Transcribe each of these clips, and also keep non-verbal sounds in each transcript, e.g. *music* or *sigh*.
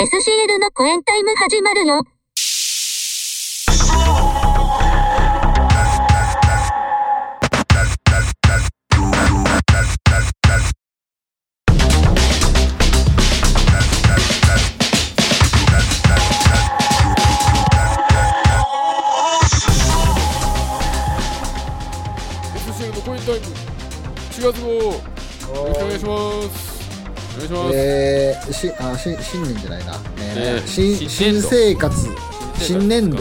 SCL のコエンタイム始まるよ。シのコインタイム。4月号。よろしくお願いします。願いします、えー、しあし新年じゃないな、えーね新新新年度。生活。新年度、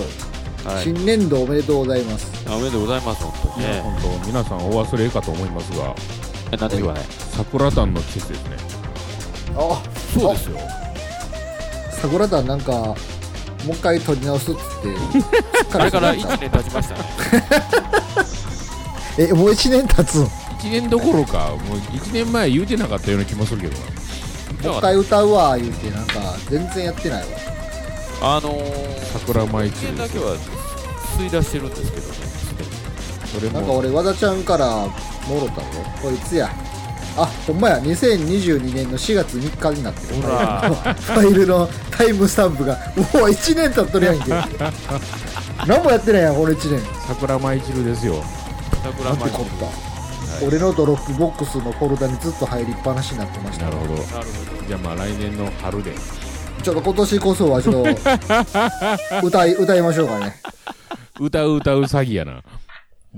はい。新年度おめでとうございます。あおめでとうございます本当に。ね本当皆さんお忘れかと思いますが。えなんで言わない？桜団の季節ですね。あそうですよ。桜団なんかもう一回撮り直すっつって *laughs* あれから1一年経ちましたね。*laughs* えもう1年経つんも1年どころかもう1年前言うてなかったような気もするけどなう一回歌うわ言うてなんか全然やってないわ。あのー、桜舞一年だけは吸い出してるんですけどね。それもなんか俺和田ちゃんからもろたぞ。こいつや。あほんまや。2022年の4月3日になってる。ほら。ファイルのタイムスタンプがもう1年経っとるやんけ。*laughs* 何もやってないやん俺1年。桜舞い散るですよ。桜舞なんてこった、俺のドロップボックスのフォルダにずっと入りっぱなしになってました。なるほど。なるほじゃあまあ来年の春で。ちょっと今年こそはちょっと歌い歌いましょうかね。歌う歌う詐欺やな。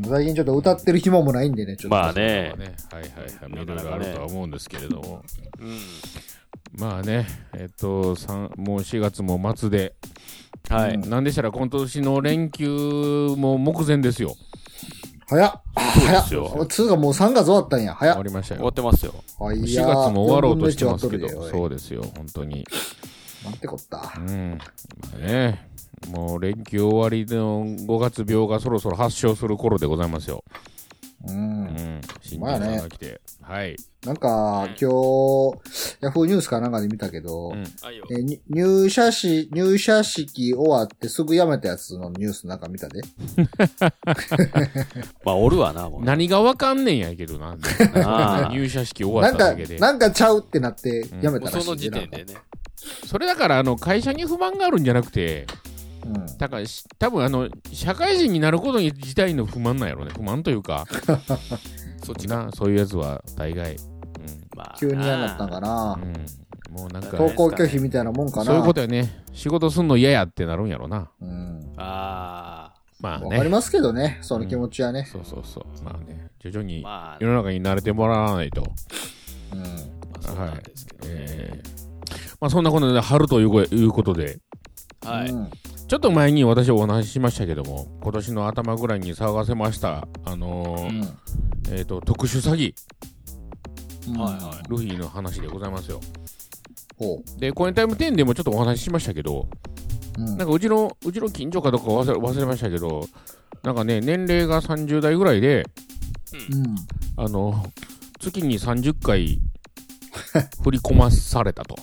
最近ちょっと歌ってる暇もないんでねちょっと。どまあね。ね。はいはいはい。いろいろあるとは思うんですけれども。うん。まあね。えっともう4月も末で。はい、うんなんでしたら今年の連休も目前ですよ早っ。早すよ。っ。つうかもう3月終わったんや。早っ。終わりました終わよってますよ。早い4や月も終わろうとしてますけど4分の1終わっとるでおい。そうですよ本当に。なんてこった。うん。まあねもう連休終わりの5月病がそろそろ発症する頃でございますよ。ううんん。新まあね年さんが来て。はい。なんか今日ヤフーニュースかなんかで見たけど、入社し、入社式終わってすぐ辞めたやつのニュースなんか見たで？*laughs* まあおるわなもう何がわかんねんやけどな。入社式終わなんかっただけで、。なんかちゃうってなって辞めたらしいその時なんか点でねそれだから、あの、会社に不満があるんじゃなくて、うん。だからし、多分あの、社会人になることに自体の不満なんやろね。不満というか、*laughs* そっちがな、そういうやつは大概。まあ急に嫌になったんかうな。ん。うん。もうなんか、登校拒否みたいなもんかな。そういうことやね。仕事すんの嫌やってなるんやろな。うん。あまあね。わかりますけどね、その気持ちはね。そうそうそう。まあね、徐々にあまあ世の中に慣れてもらわないと。うん。まあそうなんですけどねえーまあそんなことで春というこいうことで、はいうんちょっと前に私お話ししましたけども、今年の頭ぐらいに騒がせました、あのーえっ、と、特殊詐欺、うん。はいはルフィの話でございますよ。ほで、コインタイム10でもちょっとお話ししましたけど、う。うん。なんかうちの、うちの近所かどうか忘れ忘れましたけど、なんかね、年齢が30代ぐらいで、うん。あの、月に30回振り込まされたと。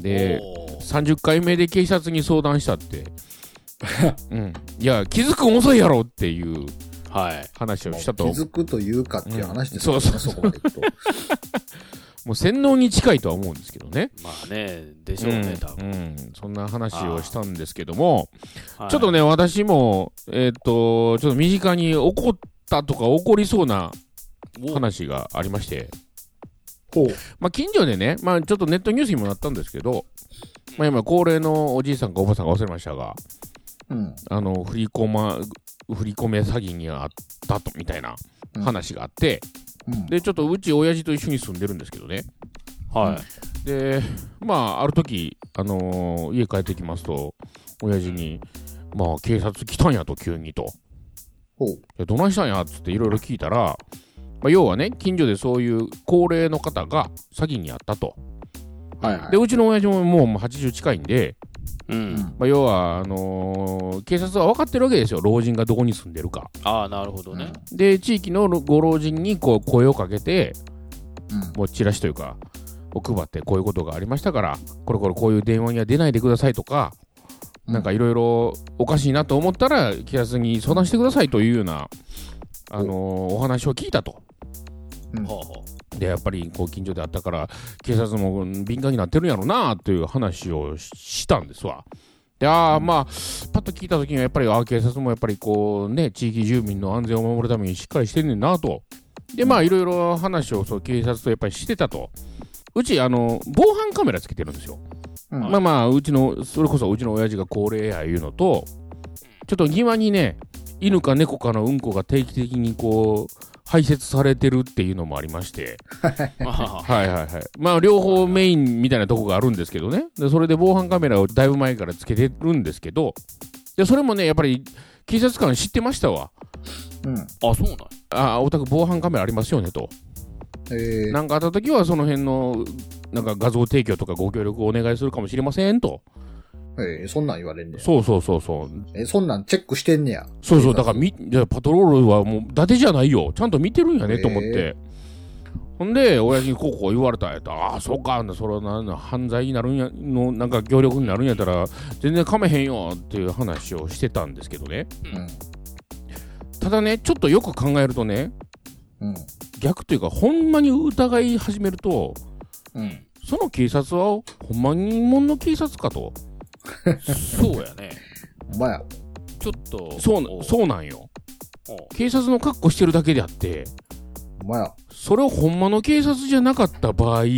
で、おー30回目で警察に相談したって、*laughs* うん、いや、気づくん遅いやろっていうはい。話をしたと、気づくというかっていう話ですよね、うん。そうそう。そこまでいくと。*laughs* もう洗脳に近いとは思うんですけどね。まあねでしょうね多分。うん、うんそんな話をしたんですけども、はい。ちょっとね、私も、えーっと、ちょっと身近に起こったとか起こりそうなお。話がありまして。まあ、近所でね、まあ、ちょっとネットニュースにもなったんですけど、まあ、今、高齢のおじいさんかおばさんが忘れましたが、うん。あの、振り込ま、振り込め詐欺にあったと、みたいな話があって、うん。で、ちょっとうち親父と一緒に住んでるんですけどね。はいで、まあ、ある時、あのー家帰ってきますと、親父に、まあ、警察来たんやと、急にと。どないしたんやっつっていろいろ聞いたら、まあ、要はね、近所でそういう高齢の方が詐欺にあったと。はいはい。で、うちの親父ももう80近いんで、うんまあ、要は、あのー警察は分かってるわけですよ、老人がどこに住んでるか。ああなるほどねで、地域のご老人にこう声をかけて、うん。もうチラシというか、を配って、こういうことがありましたから、これこれこういう電話には出ないでくださいとか、なんかいろいろおかしいなと思ったら、警察に相談してくださいというような、あのーお話を聞いたと。うんでやっぱりこう近所であったから警察もうん敏感になってるんやろなという話をししたんですわ。であーまあパッと聞いた時にはやっぱりあー警察もやっぱりこうね地域住民の安全を守るためにしっかりしてんねんなと。でまあいろいろ話をそう警察とやっぱりしてたと。うちあの防犯カメラつけてるんですよ。うんまあまあうちのそれこそうちの親父が高齢やいうのとちょっと庭にね犬か猫かのうんこが定期的にこう排泄されてるっていうのもありまして。あ *laughs* はいはいはい。まあ両方メインみたいなとこがあるんですけどね。でそれで防犯カメラをだいぶ前からつけてるんですけど。でそれもねやっぱり警察官知ってましたわ。うん。あそうなんや。あお宅防犯カメラありますよねと。えー、なんかあった時はその辺のなんか画像提供とかご協力をお願いするかもしれませんとえー、そんなん言われんねや。そうそうそうそうえー、そんなんチェックしてんねや。そうそう、だからみ、いやパトロールはもう、伊達じゃないよ。ちゃんと見てるんやね、と思って。ほんで、親父にこうこう言われたんやったら、ああ、そうか、それはなんだ犯罪になるんや、の、なんか協力になるんやったら、全然かめへんよっていう話をしてたんですけどね。うん。ただね、ちょっとよく考えるとね、うん。逆というか、ほんまに疑い始めると、うん。その警察は、ほんまにもんの警察かと。そうやねお前や。ちょっとそうそうなんよ。お警察の格好してるだけであって、お前や。それをほんまの警察じゃなかった場合、や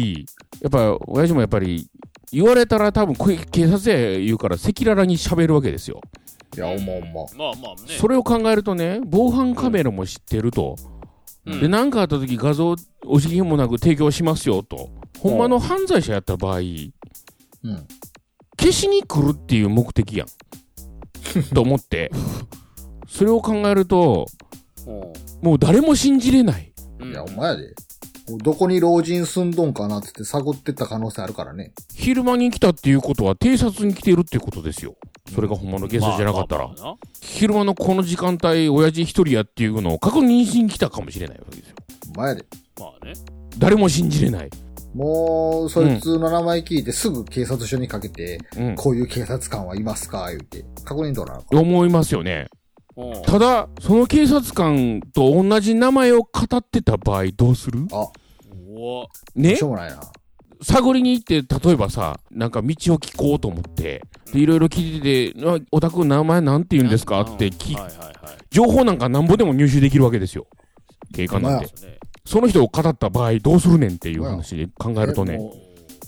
っぱ、親父もやっぱり、言われたら多分警察や言うから赤裸々に喋るわけですよ。いや、おまおま。まあまあねそれを考えるとね、防犯カメラも知ってると。うんで、何かあった時画像、お辞儀もなく提供しますよと。ほんまの犯罪者やった場合、うん。消しに来るっていう目的やん。*laughs* と思って。それを考えると、おもう誰も信じれない。うんいや、お前やで。どこに老人住んどんかなってって探ってった可能性あるからね。昼間に来たっていうことは偵察に来てるっていうことですよ。それがほんまの警察じゃなかったら。昼間のこの時間帯、親父一人やっていうのを確認しに来たかもしれないわけですよ。お前やで。まあね誰も信じれない。もう、そいつの名前聞いてすぐ警察署にかけて、うん。こういう警察官はいますか？言うて、確認取らなあかん。思いますよね。おただ、その警察官と同じ名前を語ってた場合どうする？あ、お。ね？しょうもないな。探りに行って、例えばさ、なんか道を聞こうと思って、でいろいろ聞いてて、あお宅の名前なんて言うんですか？って聞はいはいはい情報なんかなんぼでも入手できるわけですよ。警官なんて。その人を語った場合どうするねんっていう話で考えるとね。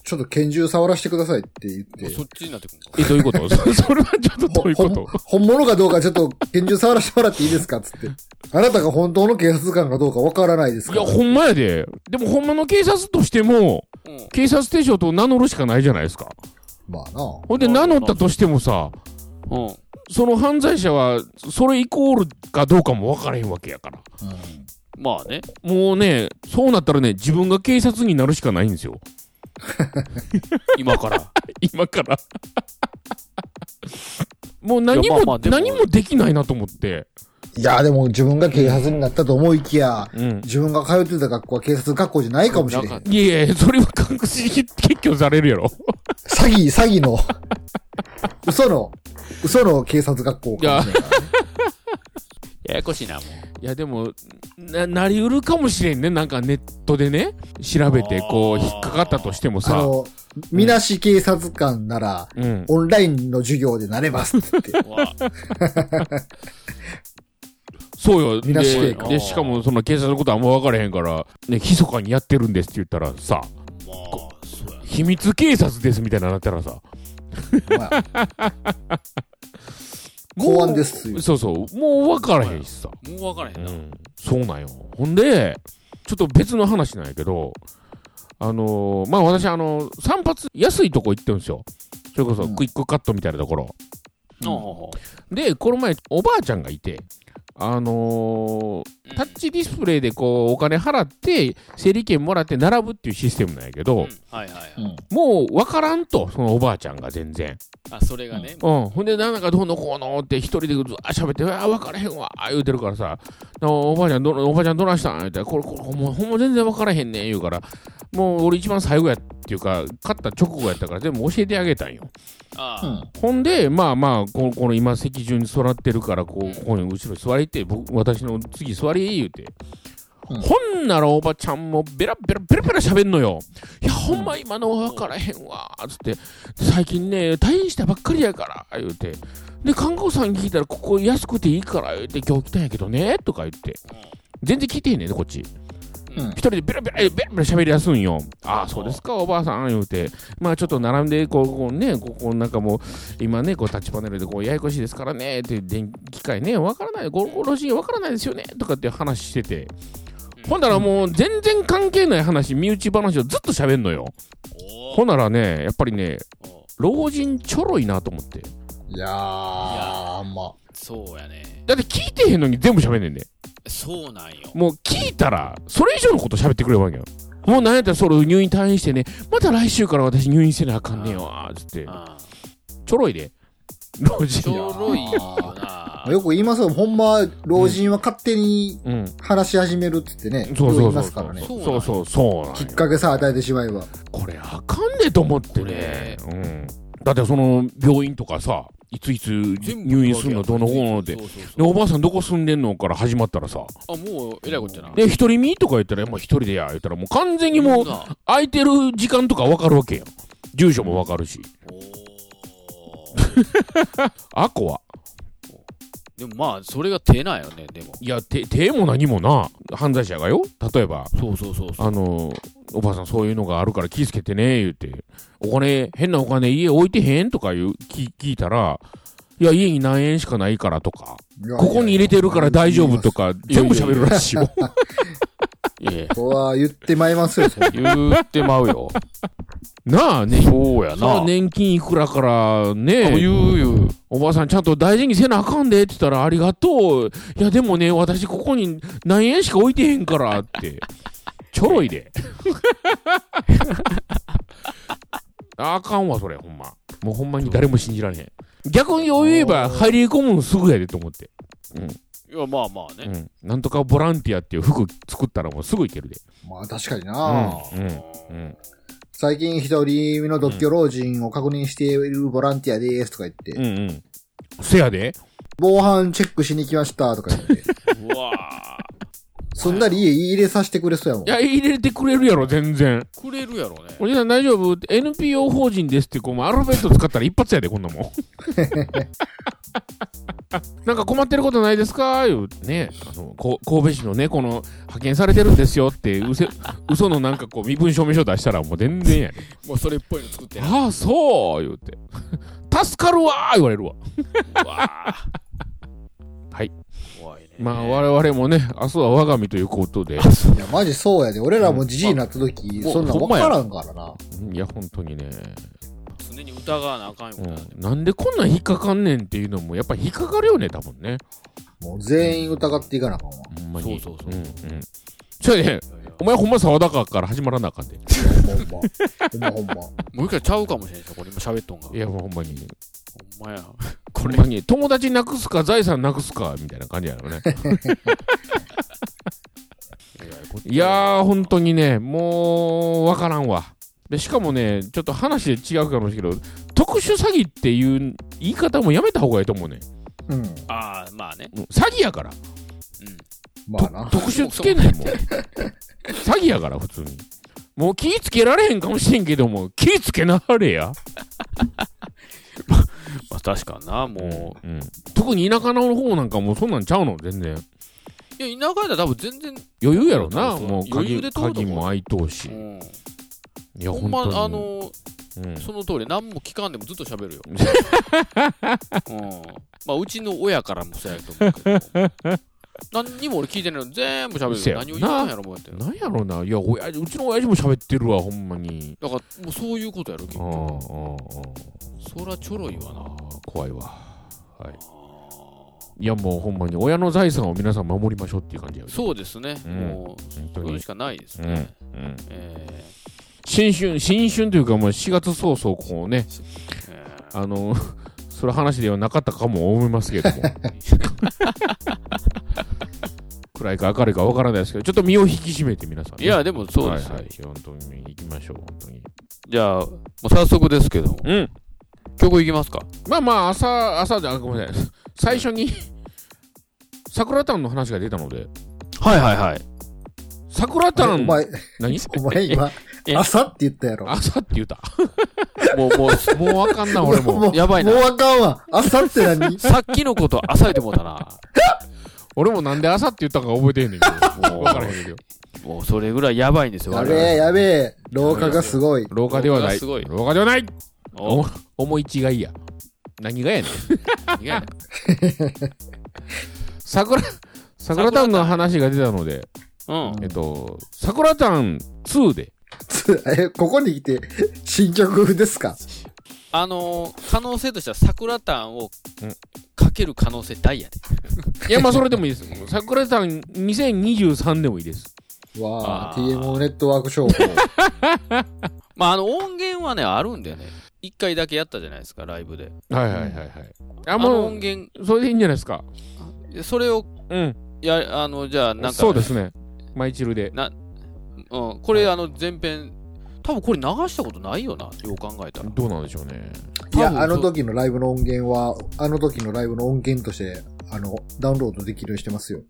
ちょっと拳銃触らせてくださいって言って。そっちになってくるえ、どういうこと？そ *laughs* それはちょっとどういうこと？本物かどうかちょっと拳銃触らせてもらっていいですかつって。あなたが本当の警察官かどうかわからないですいや、から。ほんまやで。でもほんまの警察としても、うん警察手帳と名乗るしかないじゃないですか。まあな。ほんで名乗ったとしてもさ、うんその犯罪者は、それイコールかどうかも分からへんわけやから。うんまあねもうね、そうなったらね、自分が警察になるしかないんですよ。今から今から。*laughs* *laughs* もう何も、まあまあでも何もできないなと思って。いや、でも自分が警察になったと思いきや、うん。自分が通ってた学校は警察学校じゃないかもしれ。なん詐いやいや、それは確実に撤去されるやろ。*laughs* 欺、詐欺の、嘘の、嘘の警察学校かもしれんからね。ややこしいなもういや、でも、な、なりうるかもしれんね。なんかネットでね、調べて、こう、引っかかったとしてもあさ。の、みなし警察官なら、うん。オンラインの授業でなれますって。*laughs* わそうよ。みなし警で、官で、しかも、その警察のことあんま分からへんから、ね、密かにやってるんですって言ったらさ、まあそうや秘密警察ですみたいなのなったらさ、まあ *laughs* 公安ですよ。そうそう、もう分からへんしさ。もう分からへんな、うん、そうなんよ。ほんで、ちょっと別の話なんやけど、あのーまあ私、あのー散髪、安いとこ行ってるんですよ。それこそうんクイックカットみたいなところ。ほうほうほで、この前、おばあちゃんがいて、あのーうタッチディスプレイでこう、お金払って、整理券もらって並ぶっていうシステムなんやけど、もう分からんと、そのおばあちゃんが全然。あそれがね、うん。ほんで、なんかどうのこうのって一人でずっと喋って、あ、分からへんわ、言うてるからさ、おばあちゃんど、おばあちゃんどないしたん言うて、これ、これ、ほんま、ほんま全然分からへんねん、言うから、もう俺一番最後やっていうか、勝った直後やったから全部教えてあげたんよ。ああ、うん。ほんで、まあまあ、このこの今席順に座ってるから、こう、ここに後ろに座りって、僕、私の次座り、言うて。うんほんならおばちゃんもベラベラベラベラ喋んのよ。いや、ほんま今のわからへんわ、つって。最近ね、退院したばっかりやから、言うて。で、看護師さんに聞いたら、ここ安くていいから、言うて、今日来たんやけどね、とか言って。全然聞いてへんねんね、こっち。うん一人でベラベラベラベラ喋りやすんよ。ああ、そうですか、おばあさん、言うて。まあちょっと並んで、こう、こうね、ここなんかもう、今ね、こうタッチパネルでこう、ややこしいですからね、って、電気械ね、わからない、ごご老人わからないですよね、とかって話してて。ほんならもう、全然関係ない話、身内話をずっと喋んのよ。おほんならね、やっぱりね、お老人ちょろいなと思って。いやー、まそうやね。だって聞いてへんのに全部喋んねんで。そうなんよ。もう聞いたら、それ以上のこと喋ってくれるわけよ。もうなんやったらそれ入院退院してね、また来週から私入院せなあかんねよ、つって。あちょろいで。老ち人。ょろいよな。あ。*laughs* よく言いますよ。ほんま、老人は勝手にうん。話し始めるっつってね。そうそうそうよく言いますからね。そうそうそう、そうなんよきっかけさ与えてしまえば。これあかんねと思ってね。うん。だってその、病院とかさ、いついつ入院するのどのこうので。で、おばあさんどこ住んでんのから始まったらさ、あ、もう、えらいこっちゃな。で、一人身とか言ったら、もう一人でや、言ったらもう完全にもう、な空いてる時間とかわかるわけやん。住所もわかるし。お *laughs* あこは。ーでもまあ、それが手なんよね、でも。いや、手、手も何もな、犯罪者がよ。例えば、そうそうそうそう。あの、おばあさんそういうのがあるから気ぃつけてね、言うて。お金、変なお金家置いてへんとか言う、聞聞いたら、いや、家に何円しかないからとか、ここに入れてるから大丈夫とか、全部喋るらしいよ。*laughs* いえ、ここは言ってまいりますよ、そんな言ってまうよ。なあね、そうやな。年金いくらからあね、言う言う。おばあさんちゃんと大事にせなあかんでって言ったらありがとう。いやでもね、私ここに何円しか置いてへんからって。ちょろいで。*laughs* あかんわ、それ、ほんま。もうほんまに誰も信じられへん。逆に言えば入り込むのすぐやでと思って。いや、まあまあね。うん。なんとかボランティアっていう服作ったらもうすぐいけるで。まあ確かにうん。な、うん。うん。最近一人目の独居老人を確認しているボランティアですとか言って、うんうん。せやで。防犯チェックしに来ましたとか言って、うわすんなり家入れさせてくれそうやもんい。や、入れてくれるやろ、全然。ーくれるやろね。おじさん大丈夫 ?NPO 法人ですって、こう、もうアルファベット使ったら一発やで、こんなもん。*laughs* なんか困ってることないですか？言うてね、あの、こ神戸市のね、この、派遣されてるんですよって、うせ、嘘のなんかこう、身分証明書出したらもう全然やねもうそれっぽいの作ってな。ああ、そう言うて。助かるわー言われるわ。*laughs* はい。怖いね。まあ、我々もね、明日は我が身ということで、いや、マジそうやで。俺らもじじいになった時、うんそんなん分からんからな。いや、本当にね、常に疑わなあかんような。ん、なんでこんなん引っかかんねんっていうのも、やっぱり引っかかるよね、多分ね。もう全員疑っていかなあかんわ。ほんまに。そうそうそううん、うん。それね、お前ほんま沢田川から始まらなあかんで。ほんま。ほんまほんま。もう一回ちゃうかもしれんしこれ今喋っとんが。いや、もうほんまに。ほんまや。ほんまに、友達なくすか、財産なくすか、みたいな感じやろね。*laughs* いやー、本当にね、もう、わからんわ。で、しかもね、ちょっと話で違うかもしれんけど、特殊詐欺っていう言い方もやめた方がいいと思うね。うん。ああ、まあね。うん詐欺やから。うん。まあな。特殊つけんねんもん。*laughs* 詐欺やから、普通に。もう気ぃつけられへんかもしれんけども、気ぃつけなはれや。*laughs* まあ確かにな、もうん。特に田舎の方なんかもうそんなんちゃうの、全然。う。いや、田舎やったら多分全然、余裕やろな、もう鍵余裕で通ると思う鍵も開いとうしう。ん。いや、ほんま。あの、うん、その通り、何も聞かんでもずっと喋るよ。*laughs* うん。まあ、うちの親からもそうやと思うけど。何にも俺聞いてないの全部喋るよ。何を言ったんやろ、思うやって。だかなんやろな。いや、親父うちの親父も喋ってるわ、ほんまに。ら、もうそういうことやろ、結ああ、あ構。あ、そらちょろいわな。怖いわ。はい。いや、もうほんまに、親の財産を皆さん守りましょうっていう感じやそうですね。うんもう、それし。かないですうん。うね。ん。え新春、新春というかもう4月早々、こうね、あの、それ話ではなかったかも思いますけども。*laughs* 暗いか明るいかわからないですけど、ちょっと身を引き締めて皆さん、ね。いや、でもそうですよはいはい。本当に行きましょう、本当に。じゃあ、もう早速ですけど、うん。曲いきますか。まあまあ、朝、朝じゃ、ごめんなさい。最初に、桜タンの話が出たので、はいはいはい。桜タン、お前、何？お前今え、朝って言ったやろ。朝って言った。*laughs* もう、もう、もうわかんな、俺も。やばいなもうあかんわ。朝って何？*laughs* さっきのこと浅いてもうたな。*laughs* 俺もなんで朝って言ったか覚えてへんねんけど。もうわからへんねんけど。もうそれぐらいやばいんですよ。やべえ、やべえ。老化がすごい。廊下ではない。すごい廊下ではないおお思い違いや。何がやねん。何がやねん桜、桜タンの話が出たので、うん。えっと、桜タン2で、え、*laughs* ここに来て、新曲ですか？あのー、可能性としては桜タンをうんかける可能性大やで。*laughs* いや、まあそれでもいいです。桜タン2023でもいいです。わあ、TMO ネットワーク商法。*laughs* まあ、あの音源はね、あるんだよね。一回だけやったじゃないですか、ライブで。はいはいはいはい。あ、あのもう、音源、それでいいんじゃないですか？それを、うん。や、あの、じゃあ、なんか、そうですね。マイチルで。うん。これ、あの、前編、多分これ流したことないよな、よう考えたら。どうなんでしょうね。いや、多分あの時のライブの音源は、あの時のライブの音源として、あの、ダウンロードできるようにしてますよ。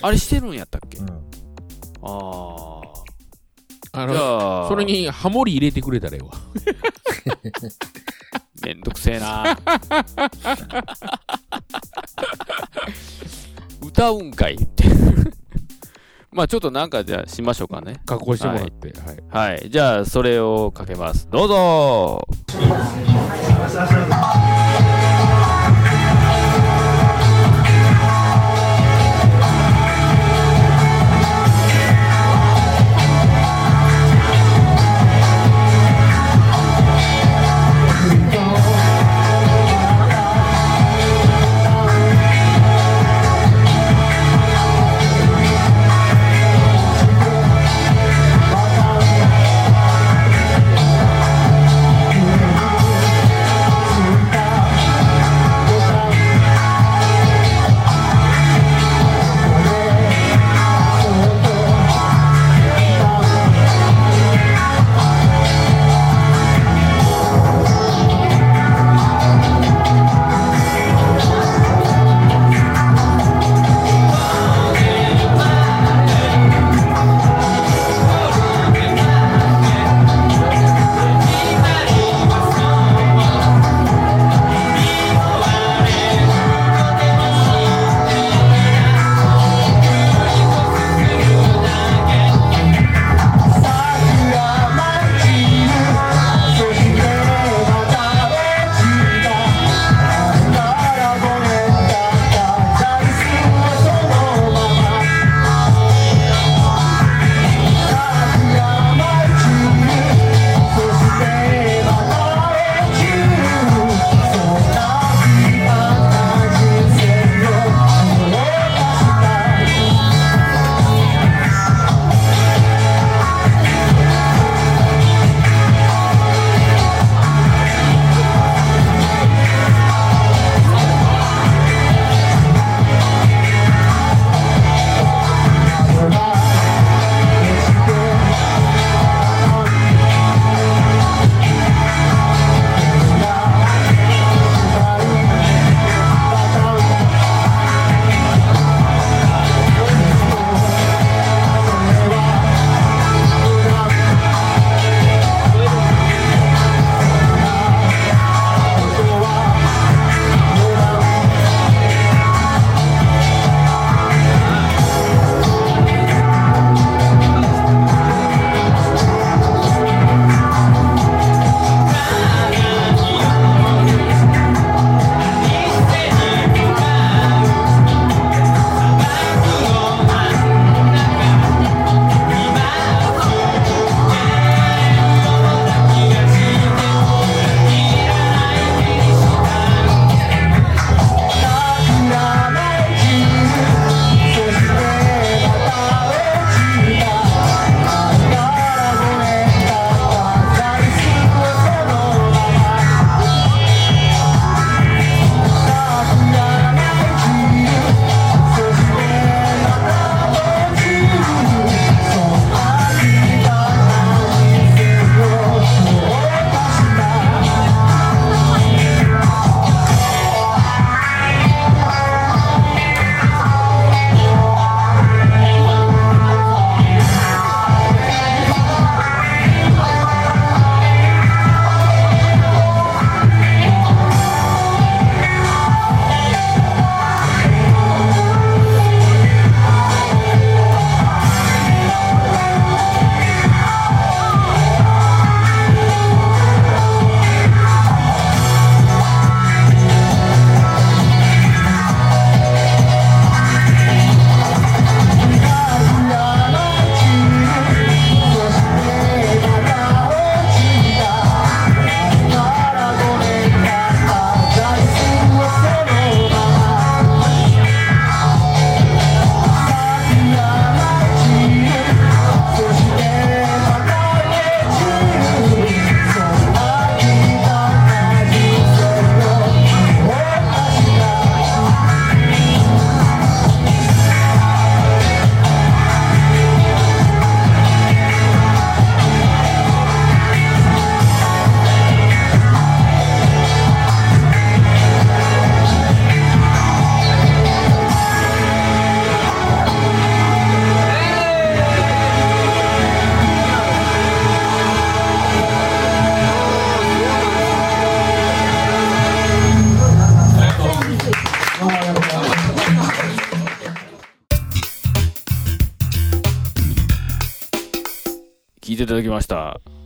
あれしてるんやったっけ、うん。ああ。あの、じゃあ、それ、にハモリ入れてくれたらええわ。*laughs* めんどくせえな。*laughs* 歌うんかいって。*laughs* まあちょっとなんかじゃあしましょうかね。加工してもらって。はい。はい。じゃあそれをかけます。どうぞ「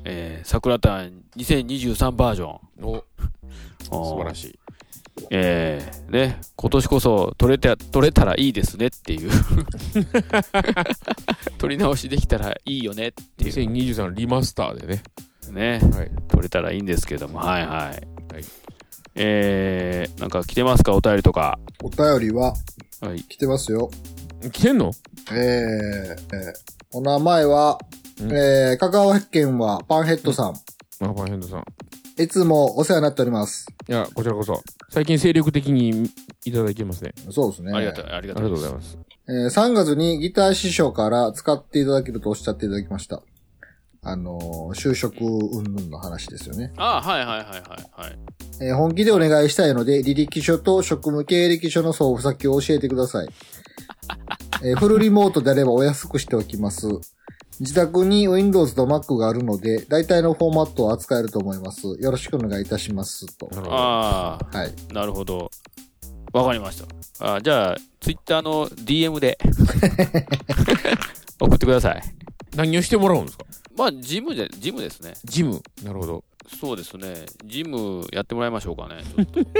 えー、桜単2023バージョン。お *laughs* 素晴らい。しい。えー、ね、今年こそ取れて、取れたらいいですねっていう。*laughs* 取り直しできたらいいよねっていう。2023リマスターでね。ね、はい。取れたらいいんですけども、はいはい。はいえー、なんか来てますか？お便りとか。お便りははい。来てますよ。来てんの？えー、えーお名前は、うんえー、香川県はパンヘッドさん。マーパンヘンドさん。いつもお世話になっております。いや、こちらこそ。最近精力的にいただいてますね。そうですね。ありがとう、ありあがとうございま。りがとうございますす。えー3月にギター師匠から使っていただけるとおっしゃっていただきました。あのー就職云々の話ですよね。あはいはいはいはいはい。えー本気でお願いしたいので、履歴書と職務経歴書の送付先を教えてください。えーフルリモートであればお安くしておきます。自宅に Windows と Mac があるので、大体のフォーマットを扱えると思います。よろしくお願いいたします。と。なるほど。ああ、はい。なるほど。わかりました。あじゃあ、ツイッターの DM で *laughs* 送ってください。何をしてもらうんですか？まあ、ジムで、ジムですね。ジム。なるほど。そうですね。ジムやってもらいましょうかね。ちょっとい *laughs*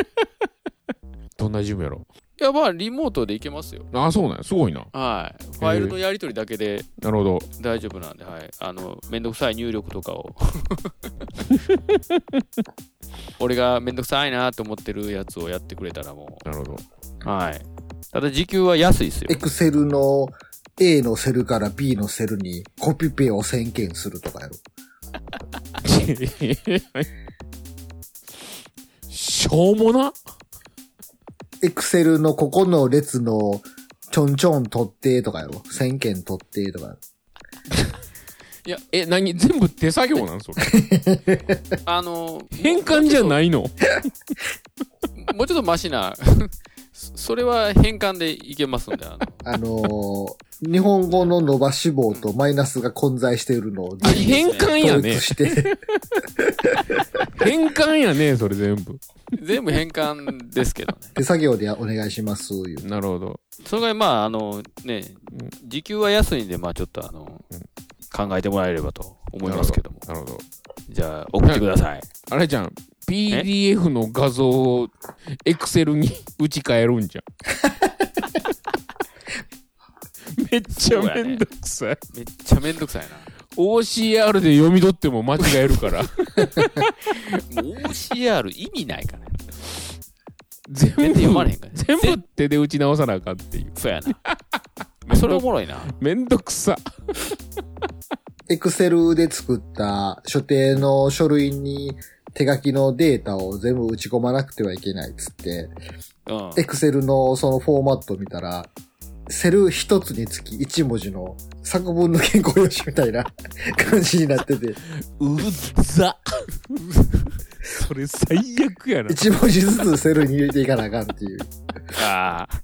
*laughs* どんなジムやろや、まあ、リモートでいけますよ。ああ、そうなんやすごいな。はい。ファイルのやり取りだけでなるほど。大丈夫なんで、はい。あの、めんどくさい入力とかを。*laughs* 俺がめんどくさいなと思ってるやつをやってくれたらもなるほど。う。はい。ただ時給は安いですよ。Excel の A のセルから B のセルにコピペを宣言するとかやろ。*laughs* しょうもな Excel のここの列のちょんちょん取ってとかやろ。宣言取ってとか。いや、え、何？全部手作業なん？それ。*laughs* あの、変換じゃないの？もうちょっと *laughs* マシな、そ *laughs* それは変換でいけますんで、あの、あのー日本語の伸ばし棒とマイナスが混在しているのをあ変換やね統一。して、変換やね、それ全部。全部変換ですけどね。手作業でお願いします、いう。なるほど。それがまあ、あの、ね、時給は安いんで、まあちょっとあの、考えてもらえればと思いますけども。なるほど。じゃあ、送ってください。あれじゃん。PDF の画像を Excel に打ち替えるんじゃん。*laughs* めっちゃめんどくさい。めっちゃめんどくさいな。OCR で読み取っても間違えるから。もう OCR 意味ないから。全部読まれへんから。全部手で打ち直さなあかんっていう。そうやな。それおもろいな。*laughs* めんどくさ。エクセルで作った所定の書類に手書きのデータを全部打ち込まなくてはいけないっつって、うん。エクセルのそのフォーマットを見たら、セル一つにつき一文字の作文の原稿用紙みたいな *laughs* 感じになってて、うざ。*laughs* それ最悪やな。一文字ずつセルに入れていかなあかんっていう。ああ、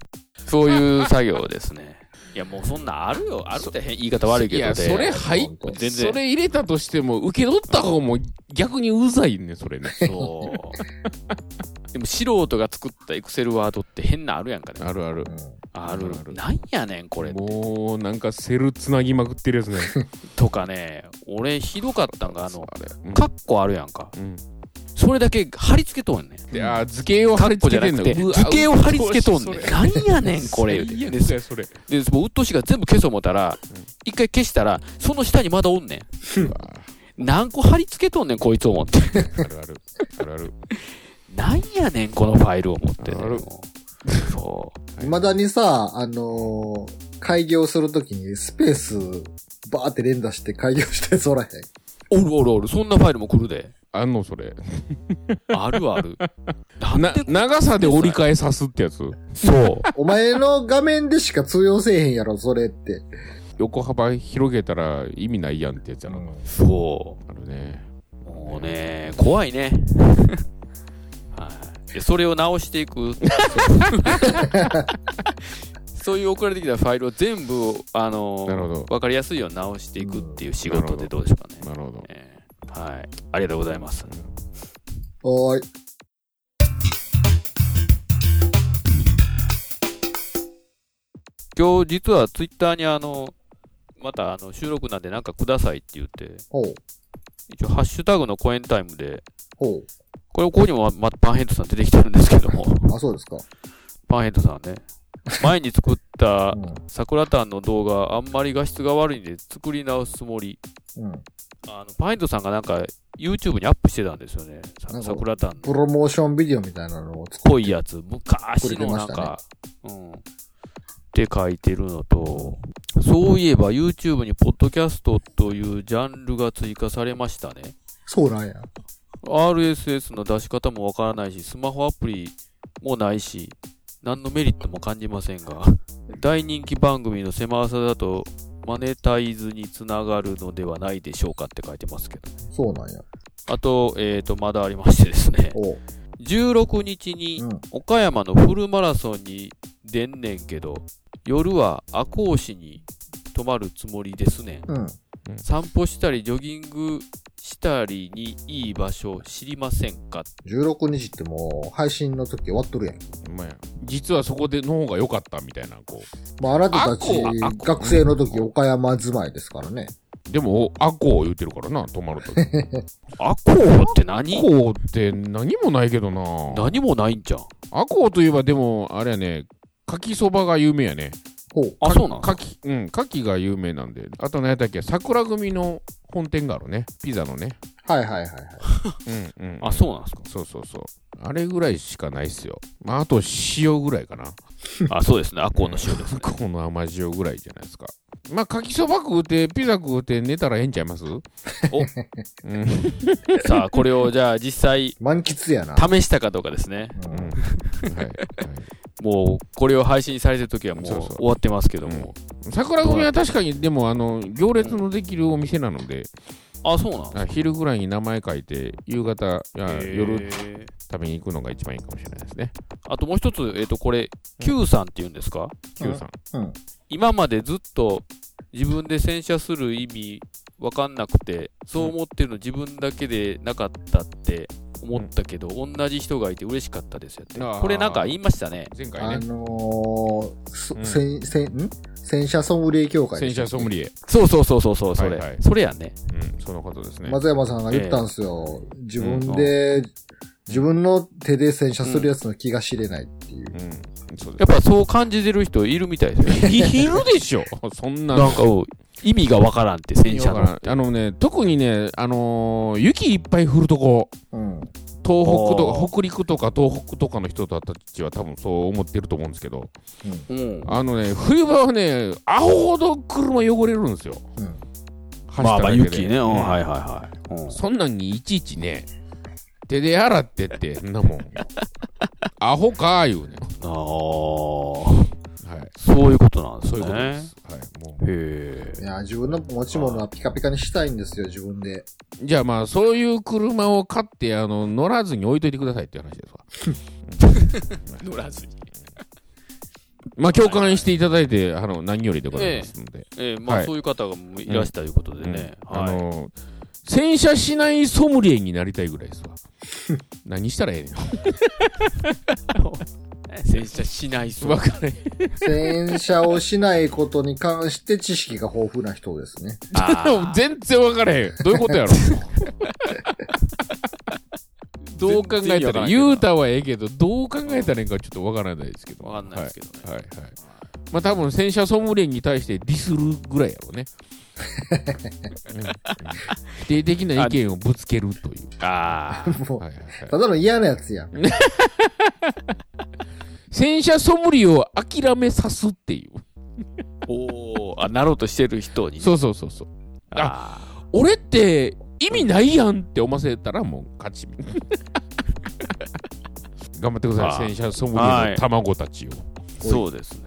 そういう作業ですね。*laughs* いや、もうそんなんあるよ。あるって変言い方悪いけどいや、それ入っほんと全然それ入れたとしても、受け取った方も逆にうざいね、それね。そう。でも素人が作ったエクセルワードって変なあるやんかね。あるある。あるあるなんやねん、これ。もう、なんかセルつなぎまくってるやつね。*laughs* とかね、俺ひどかったんが、あの、カッコあるやんか。うん。それだけ貼り付けとんねん。で、あー、図形を貼り付けてんの。じゃなくて、うわ図形を貼り付けとんねん。うっとうしいなんやねん、これ。最悪で、だよそれ。でもう鬱陶しいから全部消そう思ったら、一回消したら、その下にまだおんねん。何個貼り付けとんねん、こいつ思って。あるある。あるある。*laughs* なんやねん、このファイルを持ってね。あるもうそう。未だにさ、あのー開業するときにスペースバーって連打して開業したやつおらへん？おるおるおる、そんなファイルも来るで。あんの、それ。*laughs* あるある。な長さで折り返さすってやつそう。*laughs* お前の画面でしか通用せえへんやろ、それって。横幅広げたら意味ないやんってやつやろ。そあるね。う。もうね、怖いね。それを直していく。*laughs* そういう送られてきたファイルを全部、あのなるほどわかりやすいように直していくっていう仕事でどうでしょうかね。なるほど。えーはい。ありがとうございます。おーい。今日実はツイッターにあの、またあの収録なんでなんかくださいって言って。一応ハッシュタグのコエンタイムで。これここにもままパンヘッドさん出てきてるんですけども、あ、そうですか。パンヘッドさんね、前に作ったうん。桜タンの動画、あんまり画質が悪いんで作り直すつもり。うん。あの、パンヘッドさんがなんか YouTube にアップしてたんですよね。桜タンのプロモーションビデオみたいなのを作っ濃いやつ、昔のなん作か、うん。って書いてるのと、そういえば YouTube にポッドキャストというジャンルが追加されましたね。そうなんや。RSS の出し方もわからないし、スマホアプリもないし、何のメリットも感じませんが、大人気番組の狭さだと、マネタイズにつながるのではないでしょうかって書いてますけど。そうなんや。あと、えーと、まだありましてですね、おう。16日にうん。岡山のフルマラソンに出んねんけど、夜は赤穂市に泊まるつもりですねん。うん。散歩したりジョギングしたりにいい場所知りませんか？16日ってもう配信の時終わっとるやん。まあ、実はそこでの方が良かったみたいな、こまあ、あなたたち学生の時岡山住まいですからね。う。でも、アコー言ってるからな、泊まるとき。*laughs* 赤穂ってア何コーって何もないけどな。何もないんじゃん。アコーといえば、でも、あれやね、かきそばが有名やね。ほう。あ、そうなのかき、うん、かきが有名なんで。あと何やったっけ、桜組の本店があるね。ピザのね。はいはいはいはい。うん、うん。あ、そうなんですか？そうそうそう。あれぐらいしかないっすよ。まあ、あと塩ぐらいかな。あ、そうですね。赤穂の塩ですね。*laughs* この甘塩ぐらいじゃないですか。まあ、かきそば食うて、ピザ食うて寝たらええんちゃいます？お、うん、さあ、これをじゃあ実際満喫やな。試したかどうかですね。ううんん。はい。はいもう、これを配信されてる時はもうそうそう終わってますけども。桜組は確かに、でも、あの、行列のできるお店なので、あ、そうなん昼ぐらいに名前書いて、夕方、夜食べに行くのが一番いいかもしれないですね。あともう一つ、えっ、と、これ、Q さんって言うんですか？Q さん。うん。今までずっと自分で洗車する意味わかんなくて、そう思ってるの自分だけでなかったって思ったけど、同じ人がいて嬉しかったですよって。あーこれなんか言いましたね。あ前回ね、のーそうんせん、せん、ん洗車ソムリエ協会で洗車ソムリエ。そうそうそうそうそう、それ。はいはいそれやね。うん、そのことですね。松山さんが言ったんですよ。自分で、自分の手で洗車するやつの気が知れないっていう。うん、そうやっぱそう感じてる人いるみたいですよ。いいるでしょ、そんなのなんか、*laughs* うん意味がわからんって、洗車の。あのね、特にね、あのー雪いっぱい降るとこ、うん。東北とあーか、北陸とか東北とかの人たちは多分そう思ってると思うんですけど、うん。あのね、冬場はね、アホほど車汚れるんですよ。うん。走まあまあっただけで雪ね。うん、うんはいはいはい。うんそんなんにいちいちね、手で洗ってって、んなもん。*laughs* アホかー言うね。ああ、はい。そういうことなんですね。そういうことです。はい。もうへえ。いや、自分の持ち物はピカピカにしたいんですよ、自分で。じゃあまあ、そういう車を買って、あの、乗らずに置いといてくださいっていう話ですわ。*laughs* 乗らずに。まあ、共感していただいて、あの、何よりでございますので。ええ、まあ、はいそういう方がいらしたということでね。うんあはい。の、洗車しないソムリエになりたいぐらいですわ。*laughs* 何したらええね洗車しないん。そうわ。かれへん。洗車をしないことに関して知識が豊富な人ですね。*laughs* 全然わからへん。どういうことやろ？*laughs* どう考えたら、言うたはええけど、どう考えたらいいんかちょっとわからないですけど。わかんないですけどね。はいはいはい。まあ多分洗車ソムリエに対してディスるぐらいやろうね。*laughs* うんうん否定的な意見をぶつけるという。ああ。もうはいはいはいただの嫌なやつやん。*laughs* 洗車ソムリエを諦めさすっていう。おお、あ、なろうとしてる人にね。そうそうそうそう。あ俺って意味ないやんって思わせたらもう勝ち。*laughs* 頑張ってください、あー洗車ソムリエの卵たちを。ーそうです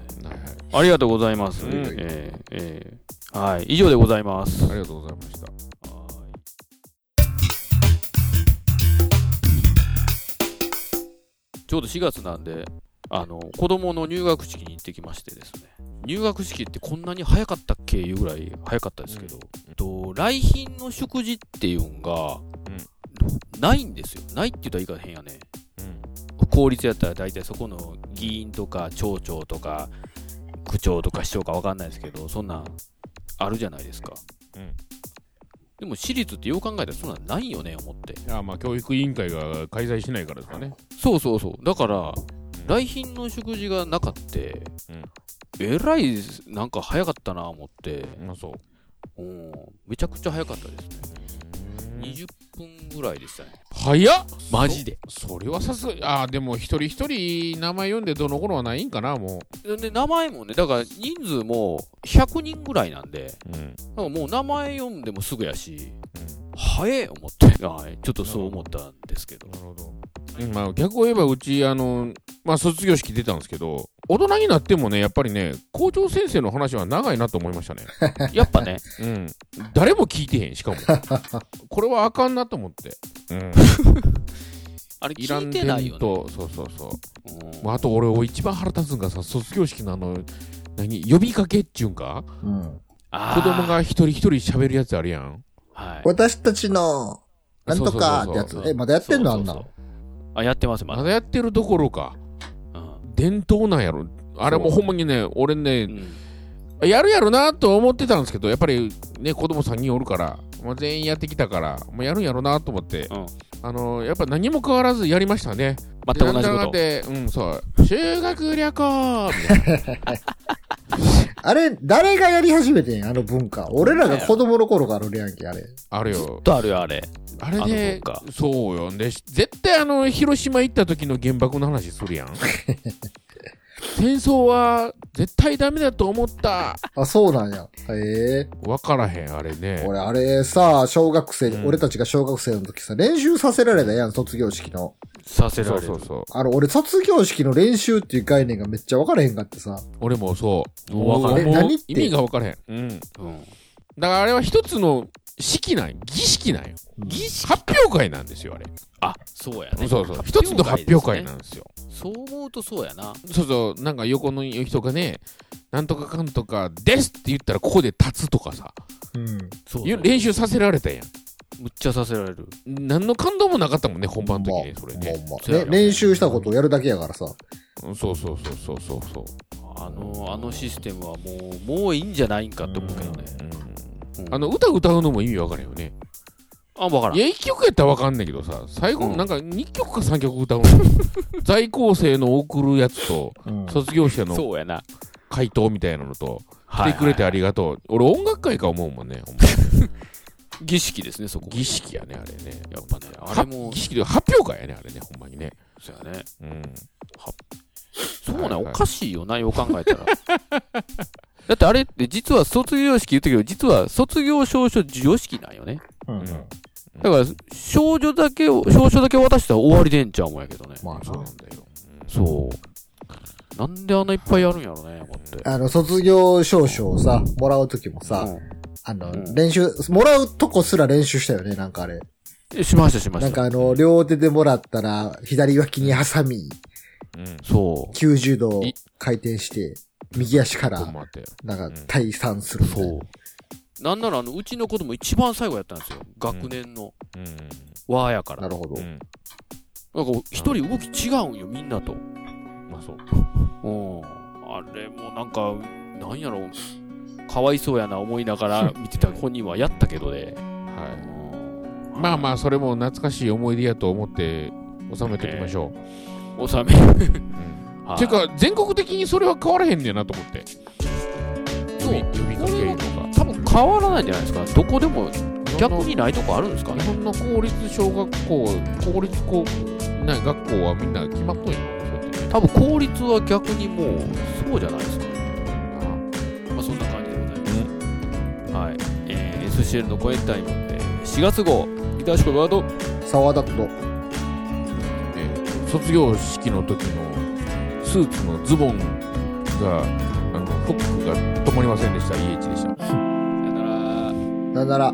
ありがとうございます。うんえーえーはい。以上でございます。ありがとうございました。ちょうど4月なんで、あの、子供の入学式に行ってきましてですね。入学式ってこんなに早かったっけ？いうぐらい早かったですけど、と来賓の祝辞っていうんが、ないんですよ。ないって言ったら言い方変やね。公立やったら大体そこの議員とか町長とか区長とか市長かわかんないですけど、そんなんあるじゃないですか。うんでも私立ってよう考えたらそんなんないよね、思って。まあ教育委員会が開催しないからですかねそうそうそう。だから、来賓の食事がなかって、うんえらい、なんか早かったな、思って。まあそううん。めちゃくちゃ早かったですね。20分ぐらいでしたね。早っ！マジで。それはさすがああでも一人一人名前読んでどの頃はないんかなもで、名前もね、だから人数も100人ぐらいなんで、う、うん。だからもう名前読んでもすぐやし、早え思って、はい、ちょっとそう思ったんですけど。なるほど、うんまあ、逆を言えばうちあの、まあ、卒業式出たんですけど大人になってもねやっぱりね校長先生の話は長いなと思いましたね。*laughs* やっぱね、うん。誰も聞いてへんしかも。*laughs* これはあかんなと思って、うん、*laughs* あれいらん聞いてないよね。とそうそうそう。うん。まああと俺一番腹立つんがさ卒業式のあの何呼びかけっちゅうんか？うん。子供が一人一人喋るやつあるやんはい。私たちの、なんとかってやつ。え、まだやってんのあんなそうそうそうあ、やってます、まだ。まだやってるどころか。うん。伝統なんやろ。あれもほんまにね俺ねうん。やるやろなと思ってたんですけどやっぱりね子供3人おるから、まあ、全員やってきたからもうやるんやろなと思って、うん。あのやっぱ何も変わらずやりましたね。全く同じこと。でうんそう。修学旅行みたいな *laughs* あれ、誰がやり始めてん？あの文化。俺らが子供の頃からあるやんけ、あれ。あるよとあるよ、あれ。あれであの文化そうよで絶対あの広島行った時の原爆の話するやん *laughs* 戦争は絶対ダメだと思ったあ、そうなんや。へえ。分からへんあれね俺、あれさ、小学生に、うん俺たちが小学生の時さ、練習させられたやん、卒業式の。させられる。そうそうそうあの、俺、卒業式の練習っていう概念がめっちゃ分からへんかってさ。俺もそうもう分からへん何って？意味が分からへんうんうん。だからあれは一つの式なんよ儀式なんよ儀式発表会なんですよあれ、あ、そうやね。そうそう。一つの発表会なんね。ですよ。そう思うとそうやな。そうそう。なんか横の人がねなんとかかんとかですって言ったらここで立つとかさ。うん。そう練習させられたやん。むっちゃさせられる。何の感動もなかったもんね本番の時にそれね、ま。あまあね練習したことをやるだけやからさ。うんそうそうそうそうそうそう。あの、あのシステムはもう、もういいんじゃないんかって思うけどね。うんあの歌歌うのも意味わからんよねあ、わからんい。や1曲やったらわかんないけどさ最後うんなんか2曲か3曲歌うの *laughs* 在校生の送るやつとうん。卒業生のそうやな。回答みたいなのとは来てくれてありがとう。俺音楽会か思うもんね。ほんまに *laughs* 儀式ですね、そこ。儀式やね、あれね。やっぱね、あはれも儀、式で発表会やね、あれね、ほんまにね。そうやね。うん。そうね、おかしいよな、よう考えたら。*laughs* だってあれって実は卒業式言ったけど、実は卒業証書授与式なんよね。うん。うんだから、少女だけを、証書だけ渡したら終わりでんちゃうもんやけどね。まあなそうなんだよ。そう。なんであんないっぱいやるんやろね、思って。あの、卒業証書をさ、もらうときもさ、うあの、うん練習、もらうとこすら練習したよね、なんかあれ。ん。しました、しました。なんかあの、両手でもらったら、左脇に挟み、うん。そう。90度い回転して、右足から、待って。なんか退散するみたいなそう。なんなら、あの、うちの子供一番最後やったんですよ。学年のうん。和やから。なるほどう。ん。なんか、一人動き違うんよ、みんなと。まあそう。うん。あれもなんか、なんやろ、かわいそうやな思いながら *laughs* 見てた本人はやったけどね。はい。まあまあ、それも懐かしい思い出やと思って収めておきましょう。あ、*laughs* 収め。うんはいていうか、全国的にそれは変わらへんねんなと思って。そう呼び呼びかけるのが。多分変わらないんじゃないですか。どこでも逆にないとこあるんですかね。日本の公立小学校、公立高な学校はみんな決まっとんやろ、そうやってね。多分効率は逆にもうそうじゃないですかね。まあそんな感じでございます。はい。えー、SCL のコエンタイム、えー4月号、ギターシコワード、沢田と、えー卒業式の時のスーツのズボンが、あの、フックが止まりませんでした、EH でした。さよなら。なんなら、